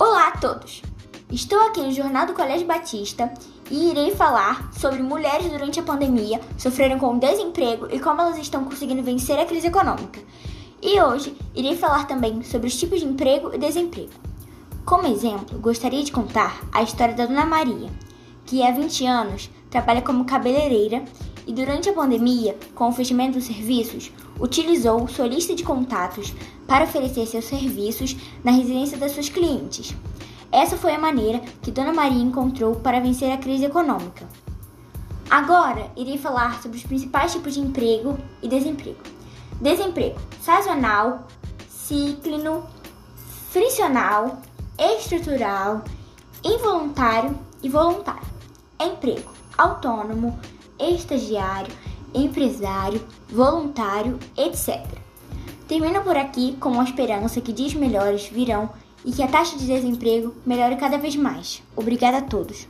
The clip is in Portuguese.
Olá a todos! Estou aqui no Jornal do Colégio Batista e irei falar sobre mulheres durante a pandemia sofreram com desemprego e como elas estão conseguindo vencer a crise econômica. E hoje irei falar também sobre os tipos de emprego e desemprego. Como exemplo, gostaria de contar a história da Dona Maria, que há 20 anos trabalha como cabeleireira e durante a pandemia, com o fechamento dos serviços, utilizou sua lista de contatos para oferecer seus serviços na residência das suas clientes. Essa foi a maneira que Dona Maria encontrou para vencer a crise econômica. Agora irei falar sobre os principais tipos de emprego e desemprego. Desemprego sazonal, cíclino, friccional, estrutural, involuntário e voluntário. Emprego autônomo, estagiário, empresário, voluntário, etc. Termino por aqui com a esperança que dias melhores virão e que a taxa de desemprego melhore cada vez mais. Obrigada a todos.